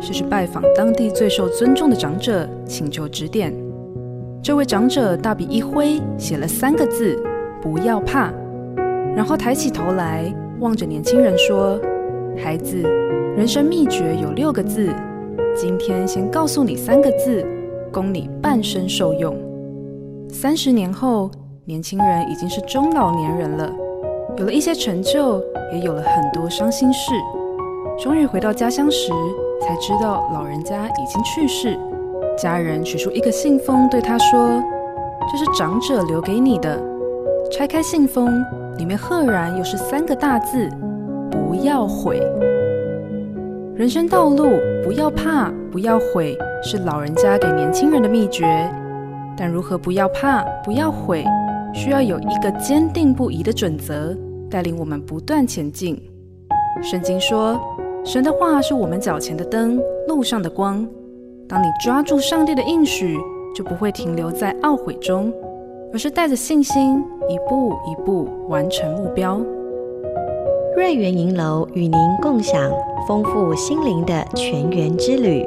是去拜访当地最受尊重的长者，请求指点。这位长者大笔一挥，写了三个字：“不要怕。”然后抬起头来，望着年轻人说：“孩子，人生秘诀有六个字，今天先告诉你三个字，供你半生受用。”三十年后，年轻人已经是中老年人了，有了一些成就，也有了很多伤心事。终于回到家乡时，才知道老人家已经去世。家人取出一个信封，对他说：“这是长者留给你的。”拆开信封，里面赫然又是三个大字：“不要悔。”人生道路，不要怕，不要悔，是老人家给年轻人的秘诀。但如何不要怕，不要悔，需要有一个坚定不移的准则，带领我们不断前进。圣经说。神的话是我们脚前的灯，路上的光。当你抓住上帝的应许，就不会停留在懊悔中，而是带着信心，一步一步完成目标。瑞园银楼与您共享丰富心灵的全员之旅。